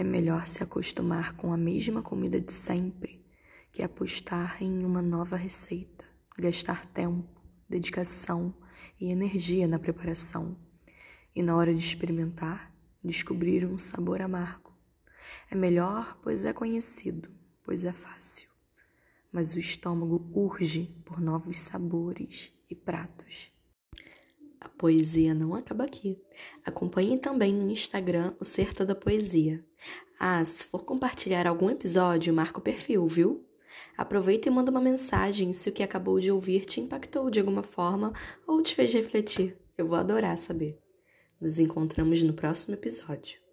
É melhor se acostumar com a mesma comida de sempre que apostar em uma nova receita, gastar tempo, dedicação e energia na preparação. E na hora de experimentar, descobrir um sabor amargo. É melhor, pois é conhecido, pois é fácil. Mas o estômago urge por novos sabores e pratos. Poesia não acaba aqui. Acompanhe também no Instagram o Certo da Poesia. Ah, se for compartilhar algum episódio, marca o perfil, viu? Aproveita e manda uma mensagem se o que acabou de ouvir te impactou de alguma forma ou te fez refletir. Eu vou adorar saber. Nos encontramos no próximo episódio.